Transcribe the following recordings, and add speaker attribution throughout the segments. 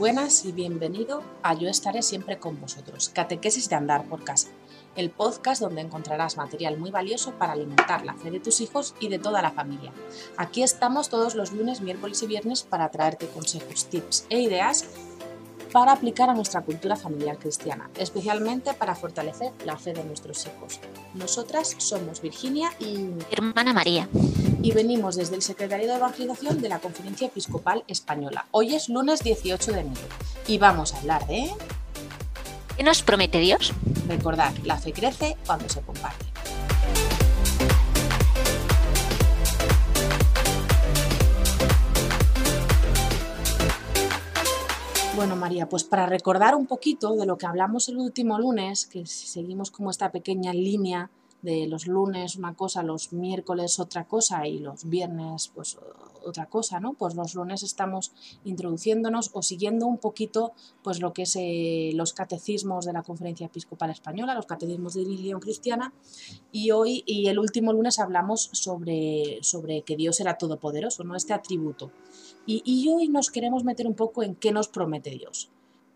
Speaker 1: Buenas y bienvenido a Yo estaré siempre con vosotros, Catequesis de Andar por Casa, el podcast donde encontrarás material muy valioso para alimentar la fe de tus hijos y de toda la familia. Aquí estamos todos los lunes, miércoles y viernes para traerte consejos, tips e ideas para aplicar a nuestra cultura familiar cristiana, especialmente para fortalecer la fe de nuestros hijos. Nosotras somos Virginia y
Speaker 2: hermana María.
Speaker 1: Y venimos desde el Secretario de Evangelización de la Conferencia Episcopal Española. Hoy es lunes 18 de enero y vamos a hablar de...
Speaker 2: ¿Qué nos promete Dios?
Speaker 1: Recordad, la fe crece cuando se comparte. Bueno, María, pues para recordar un poquito de lo que hablamos el último lunes, que seguimos como esta pequeña línea de los lunes una cosa, los miércoles otra cosa y los viernes pues otra cosa, ¿no? Pues los lunes estamos introduciéndonos o siguiendo un poquito pues lo que es eh, los catecismos de la Conferencia Episcopal Española, los catecismos de religión cristiana y hoy y el último lunes hablamos sobre, sobre que Dios era todopoderoso, ¿no? Este atributo. Y, y hoy nos queremos meter un poco en qué nos promete Dios.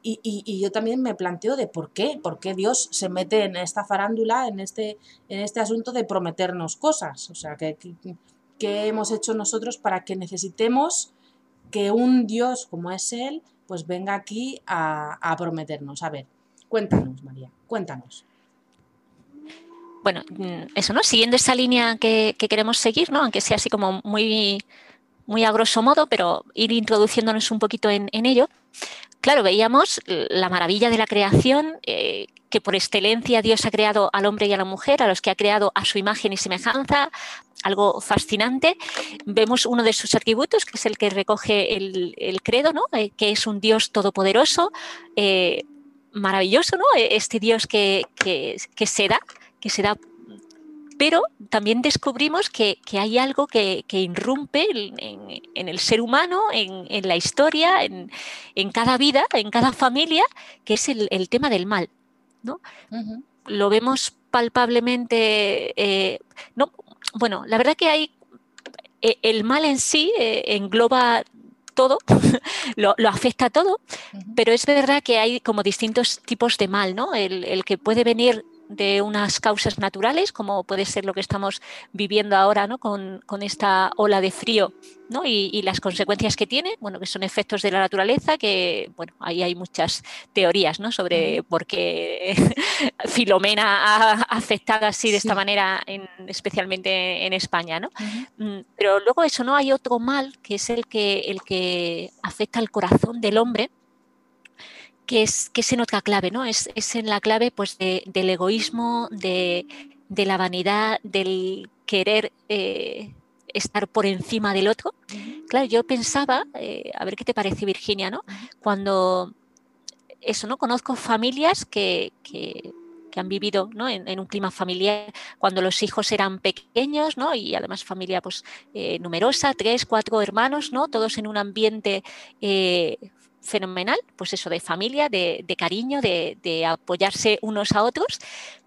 Speaker 1: Y, yo también me planteo de por qué, por qué Dios se mete en esta farándula, en este, en este asunto de prometernos cosas. O sea, ¿qué, qué, hemos hecho nosotros para que necesitemos que un Dios como es Él, pues venga aquí a, prometernos? A ver, cuéntanos, María, cuéntanos
Speaker 2: bueno, mm, eso, ¿no? Siguiendo esa línea que, queremos seguir, ¿no? Aunque sea así como muy, muy a grosso modo, pero ir introduciéndonos un poquito en, ello claro, veíamos la maravilla de la creación, eh, que por excelencia Dios ha creado al hombre y a la mujer, a los que ha creado a su imagen y semejanza, algo fascinante. Vemos uno de sus atributos, que es el que recoge el, credo, ¿no? Eh, que es un Dios todopoderoso, eh, maravilloso, ¿no? este Dios que, que, que se da, que se da pero también descubrimos que, hay algo que, irrumpe en, el ser humano, en, la historia, en, cada vida, en cada familia, que es el, tema del mal. ¿no? Lo vemos palpablemente. Eh, no, bueno, la verdad que hay. E, el mal en sí eh, engloba todo, lo, afecta a todo, pero es verdad que hay como distintos tipos de mal, ¿no? El, el que puede venir de unas causas naturales, como puede ser lo que estamos viviendo ahora ¿no? con, esta ola de frío ¿no? y, las consecuencias que tiene, bueno, que son efectos de la naturaleza, que bueno, ahí hay muchas teorías ¿no? sobre por qué Filomena ha afectado así de esta manera, en, especialmente en España. ¿no? Mm, pero luego eso, ¿no? Hay otro mal que es el que, el que afecta al corazón del hombre que es, que es en otra clave, ¿no? Es, en la clave pues, del egoísmo, de, la vanidad, del querer eh, estar por encima del otro. Claro, yo pensaba, eh, a ver qué te parece Virginia, ¿no? Cuando eso, ¿no? Conozco familias que, han vivido ¿no? en, un clima familiar cuando los hijos eran pequeños, ¿no? Y además familia pues eh, numerosa, tres, cuatro hermanos, ¿no? Todos en un ambiente fenomenal, pues eso, de familia, de, cariño, de, apoyarse unos a otros,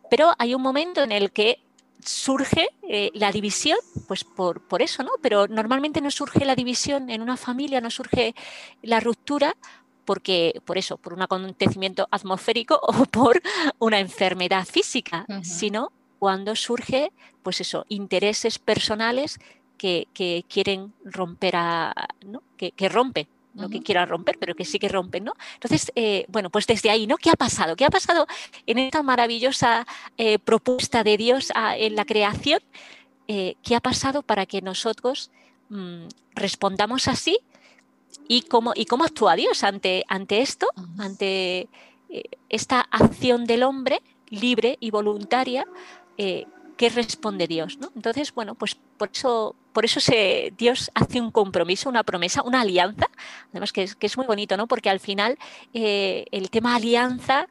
Speaker 2: pero hay un momento en el que surge eh, la división, pues por, por, eso, ¿no? Pero normalmente no surge la división en una familia, no surge la ruptura porque, por eso, por un acontecimiento atmosférico o por una enfermedad física, sino cuando surge, pues eso, intereses personales que, quieren romper a, ¿no? que, que rompen no que quiera romper, pero que sí que rompen, ¿no? Entonces, eh, bueno, pues desde ahí, ¿no? ¿Qué ha pasado? ¿Qué ha pasado en esta maravillosa eh, propuesta de Dios ah, en la creación? Eh, ¿Qué ha pasado para que nosotros mm, respondamos así? ¿Y cómo, ¿Y cómo actúa Dios ante, ante esto, ante esta acción del hombre libre y voluntaria qué responde Dios. ¿no? Entonces, bueno, pues por eso, por eso se, Dios hace un compromiso, una promesa, una alianza, además que es, que es muy bonito, ¿no? porque al final eh, el tema alianza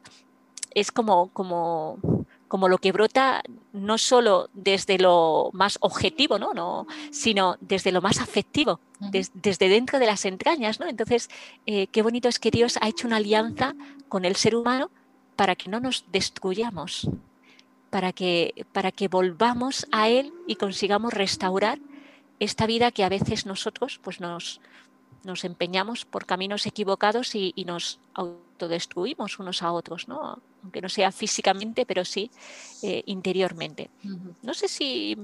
Speaker 2: es como, como, como lo que brota no solo desde lo más objetivo, ¿no? no sino desde lo más afectivo, desde dentro de las entrañas. ¿no? Entonces, eh, qué bonito es que Dios ha hecho una alianza con el ser humano para que no nos destruyamos, para que, para que volvamos a Él y consigamos restaurar esta vida que a veces nosotros pues nos, nos empeñamos por caminos equivocados y, nos autodestruimos unos a otros, ¿no? aunque no sea físicamente, pero sí eh, interiormente. No sé si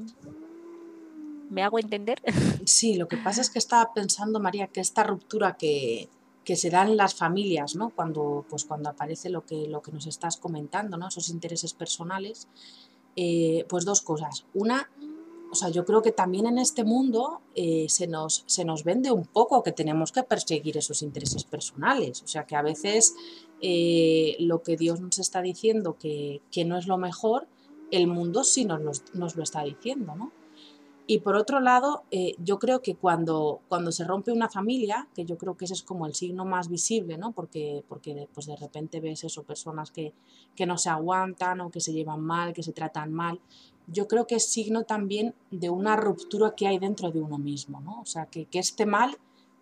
Speaker 2: me hago entender.
Speaker 1: Sí, lo que pasa es que estaba pensando, María, que esta ruptura que, que se da en las familias, ¿no? Cuando, pues cuando aparece lo que, lo que nos estás comentando, ¿no? Esos intereses personales, eh, pues dos cosas. Una, o sea, yo creo que también en este mundo eh, se, nos, se nos vende un poco que tenemos que perseguir esos intereses personales. O sea, que a veces eh, lo que Dios nos está diciendo que, no es lo mejor, el mundo sí nos, nos lo está diciendo, ¿no? Y por otro lado, eh, yo creo que cuando, cuando se rompe una familia, que yo creo que ese es como el signo más visible, ¿no? Porque, porque pues de repente ves eso, personas que, que no se aguantan o que se llevan mal, que se tratan mal, yo creo que es signo también de una ruptura que hay dentro de uno mismo, ¿no? O sea, que, que este mal,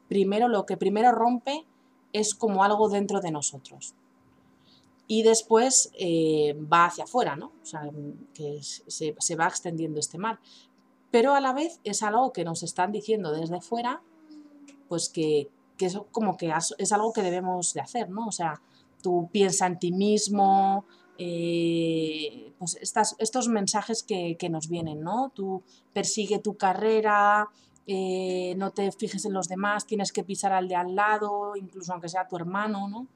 Speaker 1: primero lo que primero rompe es como algo dentro de nosotros. Y después eh, va hacia afuera, ¿no? O sea, que se, se va extendiendo este mal pero a la vez es algo que nos están diciendo desde fuera, pues que, que eso como que es algo que debemos de hacer, ¿no? O sea, tú piensa en ti mismo, eh, pues estas, estos mensajes que, nos vienen, ¿no? Tú persigue tu carrera, eh, no te fijes en los demás, tienes que pisar al de al lado, incluso aunque sea tu hermano, ¿no?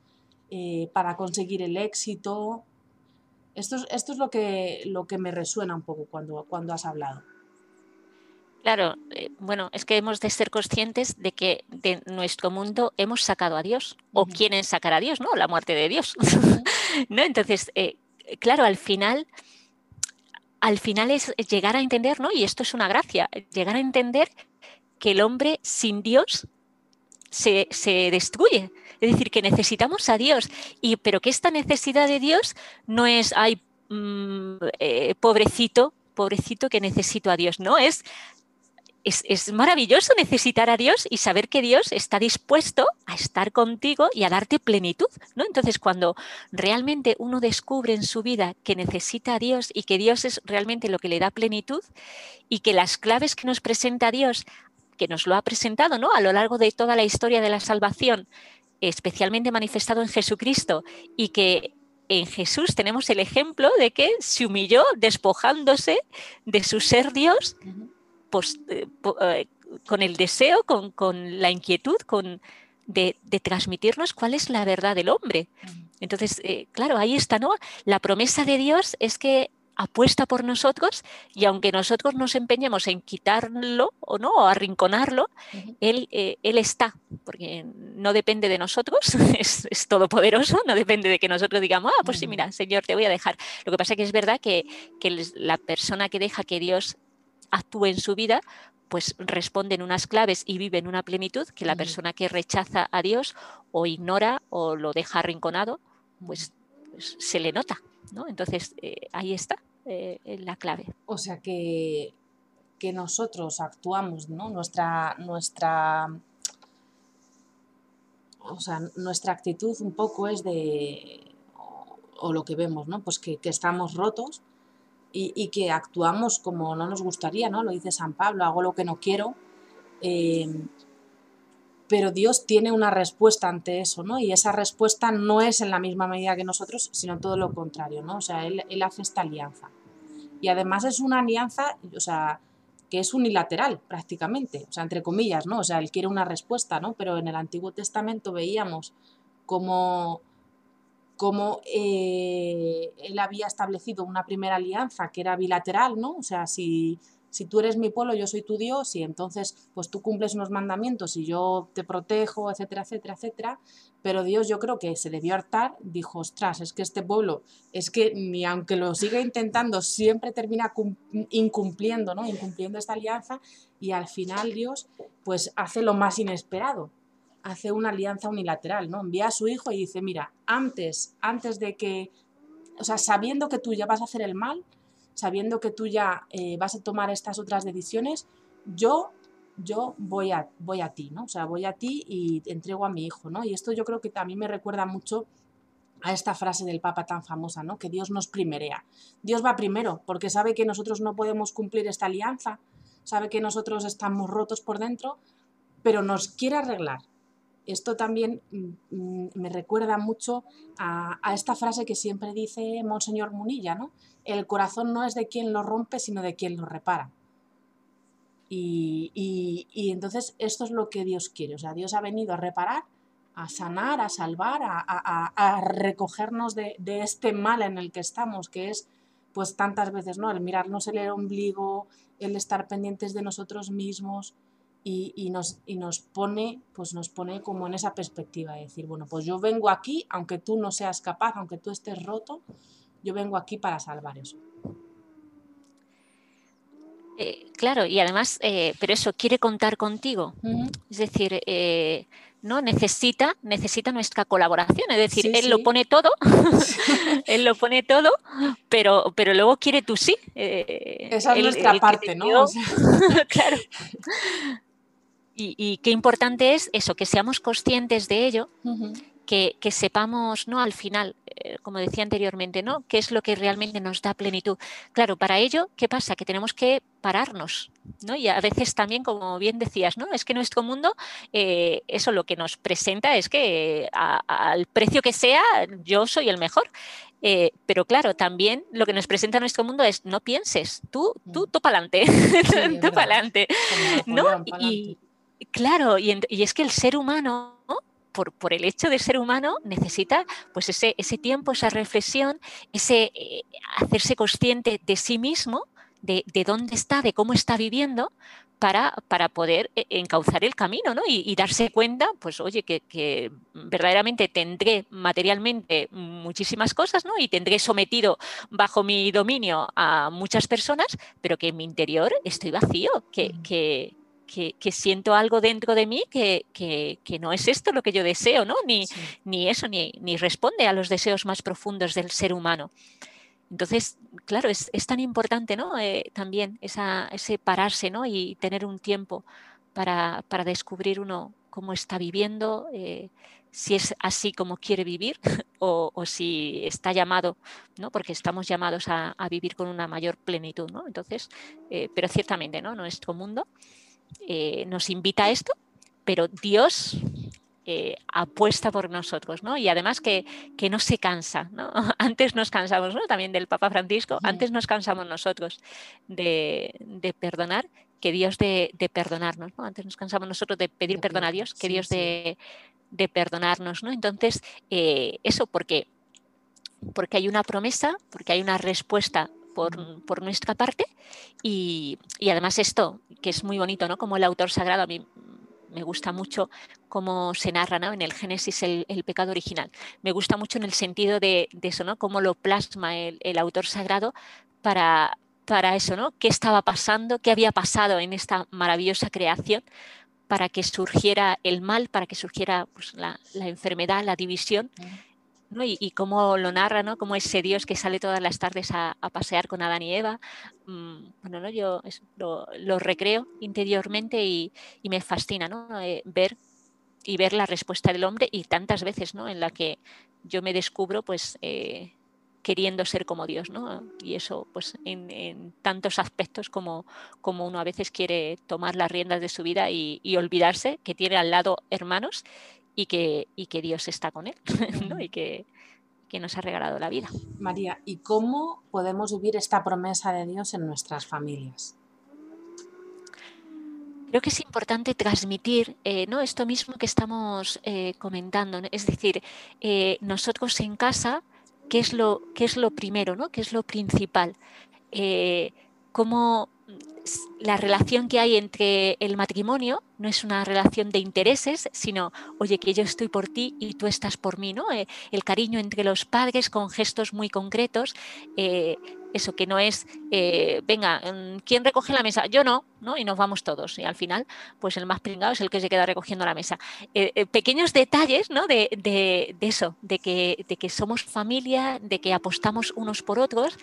Speaker 1: Eh, para conseguir el éxito. Esto es, esto es lo, que, lo que me resuena un poco cuando, cuando has hablado.
Speaker 2: Claro, eh, bueno, es que hemos de ser conscientes de que de nuestro mundo hemos sacado a Dios, o quieren sacar a Dios, ¿no? La muerte de Dios. ¿No? Entonces, eh, claro, al final, al final es llegar a entender, ¿no? Y esto es una gracia, llegar a entender que el hombre sin Dios se, destruye. Es decir, que necesitamos a Dios, y, pero que esta necesidad de Dios no es, ay, mm, eh, pobrecito, pobrecito que necesito a Dios, no, es es, maravilloso necesitar a Dios y saber que Dios está dispuesto a estar contigo y a darte plenitud, ¿no? Entonces, cuando realmente uno descubre en su vida que necesita a Dios y que Dios es realmente lo que le da plenitud y que las claves que nos presenta Dios, que nos lo ha presentado, ¿no? A lo largo de toda la historia de la salvación, especialmente manifestado en Jesucristo y que en Jesús tenemos el ejemplo de que se humilló despojándose de su ser Dios eh, eh, con el deseo, con, la inquietud, con, de, transmitirnos cuál es la verdad del hombre. Entonces, eh, claro, ahí está, ¿no? La promesa de Dios es que apuesta por nosotros y aunque nosotros nos empeñemos en quitarlo o no, o arrinconarlo, él, él, está, porque no depende de nosotros, es, todopoderoso, no depende de que nosotros digamos, ah, pues sí, mira, Señor, te voy a dejar. Lo que pasa es que es verdad que, que la persona que deja que Dios actúe en su vida, pues responde en unas claves y vive en una plenitud que la persona que rechaza a Dios o ignora o lo deja arrinconado, pues, pues se le nota. ¿no? Entonces, eh, ahí está eh, la clave.
Speaker 1: O sea que, que nosotros actuamos, ¿no? Nuestra, nuestra, o sea, nuestra actitud un poco es de, o, lo que vemos, ¿no? Pues que, que estamos rotos y, que actuamos como no nos gustaría, ¿no? Lo dice San Pablo, hago lo que no quiero. Eh, pero Dios tiene una respuesta ante eso, ¿no? Y esa respuesta no es en la misma medida que nosotros, sino todo lo contrario, ¿no? O sea, Él, él hace esta alianza. Y además es una alianza, o sea, que es unilateral prácticamente, o sea, entre comillas, ¿no? O sea, Él quiere una respuesta, ¿no? Pero en el Antiguo Testamento veíamos como cómo eh, él había establecido una primera alianza que era bilateral, ¿no? O sea, si, si tú eres mi pueblo, yo soy tu Dios, y entonces pues tú cumples unos mandamientos y yo te protejo, etcétera, etcétera, etcétera. Pero Dios yo creo que se debió hartar, dijo, ostras, es que este pueblo, es que ni aunque lo siga intentando, siempre termina incumpliendo, ¿no? Incumpliendo esta alianza y al final Dios pues hace lo más inesperado hace una alianza unilateral, ¿no? Envía a su hijo y dice, mira, antes, antes de que, o sea, sabiendo que tú ya vas a hacer el mal, sabiendo que tú ya eh, vas a tomar estas otras decisiones, yo, yo voy a, voy a ti, ¿no? O sea, voy a ti y te entrego a mi hijo, ¿no? Y esto yo creo que también me recuerda mucho a esta frase del Papa tan famosa, ¿no? Que Dios nos primerea. Dios va primero, porque sabe que nosotros no podemos cumplir esta alianza, sabe que nosotros estamos rotos por dentro, pero nos quiere arreglar esto también mm, mm, me recuerda mucho a, esta frase que siempre dice Monseñor Munilla, ¿no? El corazón no es de quien lo rompe, sino de quien lo repara. Y, entonces esto es lo que Dios quiere. O sea, Dios ha venido a reparar, a sanar, a salvar, a, recogernos de, de, este mal en el que estamos, que es pues tantas veces, ¿no? El mirarnos el ombligo, el estar pendientes de nosotros mismos, y, nos, y nos pone, pues nos pone como en esa perspectiva de decir, bueno, pues yo vengo aquí, aunque tú no seas capaz, aunque tú estés roto, yo vengo aquí para salvar eso.
Speaker 2: Eh, claro, y además, eh, pero eso quiere contar contigo. Es decir, eh, no necesita, necesita nuestra colaboración. Es decir, él lo pone todo, él lo pone todo, pero, pero luego quiere tú sí.
Speaker 1: Esa es nuestra parte, ¿no?
Speaker 2: claro. Y, qué importante es eso, que seamos conscientes de ello, que, sepamos, ¿no? Al final, eh, como decía anteriormente, ¿no? ¿Qué es lo que realmente nos da plenitud? Claro, para ello, ¿qué pasa? Que tenemos que pararnos, ¿no? Y a veces también, como bien decías, ¿no? Es que nuestro mundo, eh, eso lo que nos presenta es que al precio que sea, yo soy el mejor. Eh, pero claro, también lo que nos presenta nuestro mundo es no pienses, tú, tú, mm. tú para adelante, tú para adelante. ¿no? Y, Claro, y, es que el ser humano, por, por, el hecho de ser humano, necesita pues ese, ese tiempo, esa reflexión, ese eh, hacerse consciente de sí mismo, de, dónde está, de cómo está viviendo, para, para, poder eh, encauzar el camino ¿no? y, darse cuenta, pues oye, que, verdaderamente tendré materialmente muchísimas cosas ¿no? y tendré sometido bajo mi dominio a muchas personas, pero que en mi interior estoy vacío, que, que, que, siento algo dentro de mí que, no es esto lo que yo deseo, ¿no? Ni, ni eso, ni, ni, responde a los deseos más profundos del ser humano. Entonces, claro, es, tan importante, ¿no? Eh, también esa, ese pararse, ¿no? Y tener un tiempo para, descubrir uno cómo está viviendo, eh, si es así como quiere vivir o, si está llamado, ¿no? porque estamos llamados a, vivir con una mayor plenitud. ¿no? Entonces, eh, pero ciertamente, ¿no? nuestro mundo eh, nos invita a esto, pero Dios eh, apuesta por nosotros, ¿no? Y además que, no se cansa, ¿no? Antes nos cansamos, ¿no? También del Papa Francisco, antes nos cansamos nosotros de, perdonar que Dios de, perdonarnos, ¿no? Antes nos cansamos nosotros de pedir perdón a Dios que Dios de, perdonarnos, ¿no? Entonces, eh, eso porque, porque hay una promesa, porque hay una respuesta por, nuestra parte. Y, además esto, que es muy bonito, ¿no? Como el autor sagrado, a mí me gusta mucho cómo se narra ¿no? en el Génesis el, pecado original. Me gusta mucho en el sentido de, eso, ¿no? Cómo lo plasma el, autor sagrado para, para eso, ¿no? ¿Qué estaba pasando? ¿Qué había pasado en esta maravillosa creación? para que surgiera el mal, para que surgiera pues, la, la, enfermedad, la división, y, cómo lo narra, ¿no? Como ese Dios que sale todas las tardes a, pasear con Adán y Eva. Mm, bueno, ¿no? yo lo, recreo interiormente y, me fascina ¿no? Eh, ver y ver la respuesta del hombre y tantas veces ¿no? en la que yo me descubro pues eh, queriendo ser como Dios, ¿no? Y eso, pues, en, tantos aspectos como, como, uno a veces quiere tomar las riendas de su vida y, y olvidarse que tiene al lado hermanos y que, que Dios está con él y que, nos ha regalado la vida.
Speaker 1: María, ¿y cómo podemos vivir esta promesa de Dios en nuestras familias?
Speaker 2: Creo que es importante transmitir eh, ¿no? esto mismo que estamos eh, comentando, es decir, eh, nosotros en casa, ¿qué es lo, qué es lo primero, ¿no? qué es lo principal? ¿Cómo la relación que hay entre el matrimonio no es una relación de intereses, sino, oye, que yo estoy por ti y tú estás por mí, ¿no? Eh, el cariño entre los padres con gestos muy concretos, eh, eso que no es, eh, venga, mm, ¿quién recoge la mesa? Yo no, ¿no? Y nos vamos todos. Y al final, pues el más pringado es el que se queda recogiendo la mesa. pequeños detalles, ¿no? De, de, eso, de que, de que somos familia, de que apostamos unos por otros,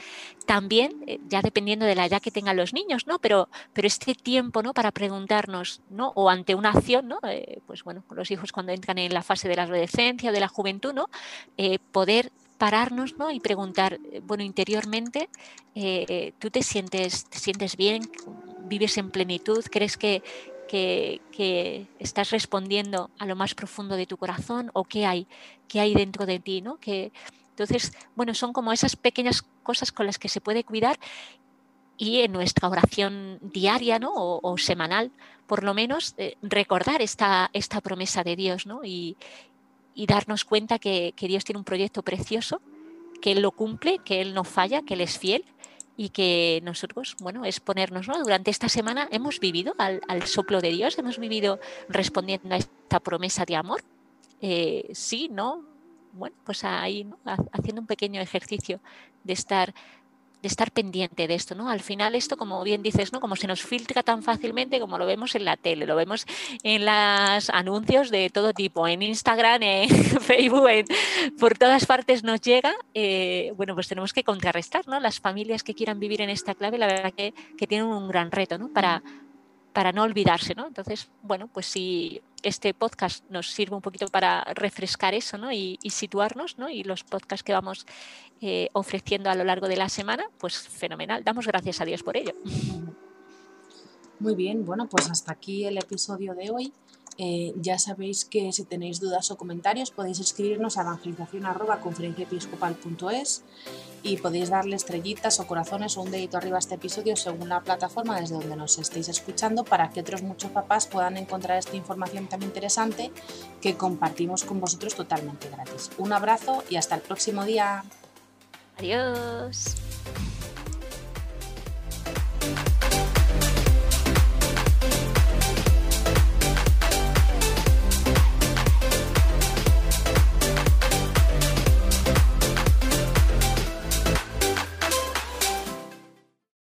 Speaker 2: también, ya dependiendo de la edad que tengan los niños, ¿no? Pero, pero este tiempo, ¿no? Para preguntarnos, ¿no? o ante una acción, ¿no? Eh, pues bueno, los hijos cuando entran en la fase de la adolescencia o de la juventud, ¿no? Eh, poder pararnos ¿no? y preguntar, eh, bueno, interiormente, ¿tú te sientes, te sientes bien? ¿Vives en plenitud? ¿Crees que, que, estás respondiendo a lo más profundo de tu corazón o qué hay, qué hay dentro de ti, ¿no? Que, entonces, bueno, son como esas pequeñas cosas con las que se puede cuidar y en nuestra oración diaria ¿no? o, semanal, por lo menos, eh, recordar esta, esta promesa de Dios ¿no? y, darnos cuenta que, Dios tiene un proyecto precioso, que Él lo cumple, que Él no falla, que Él es fiel y que nosotros, bueno, es ponernos, ¿no? Durante esta semana hemos vivido al, soplo de Dios, hemos vivido respondiendo a esta promesa de amor. Eh, sí, ¿no? Bueno, pues ahí, haciendo un pequeño ejercicio de estar de estar pendiente de esto, ¿no? Al final esto, como bien dices, ¿no? Como se nos filtra tan fácilmente como lo vemos en la tele, lo vemos en los anuncios de todo tipo, en Instagram, en Facebook, por todas partes nos llega, eh, bueno, pues tenemos que contrarrestar, ¿no? Las familias que quieran vivir en esta clave, la verdad que, que tienen un gran reto, ¿no? Para, para no olvidarse, ¿no? Entonces, bueno, pues si este podcast nos sirve un poquito para refrescar eso, ¿no? Y, situarnos, ¿no? Y los podcasts que vamos eh, ofreciendo a lo largo de la semana, pues fenomenal. Damos gracias a Dios por ello.
Speaker 1: Muy bien, bueno, pues hasta aquí el episodio de hoy. Eh, ya sabéis que si tenéis dudas o comentarios podéis escribirnos a evangelización.conferenciaepiscopal.es y podéis darle estrellitas o corazones o un dedito arriba a este episodio según la plataforma desde donde nos estéis escuchando para que otros muchos papás puedan encontrar esta información tan interesante que compartimos con vosotros totalmente gratis. Un abrazo y hasta el próximo día.
Speaker 2: Adiós.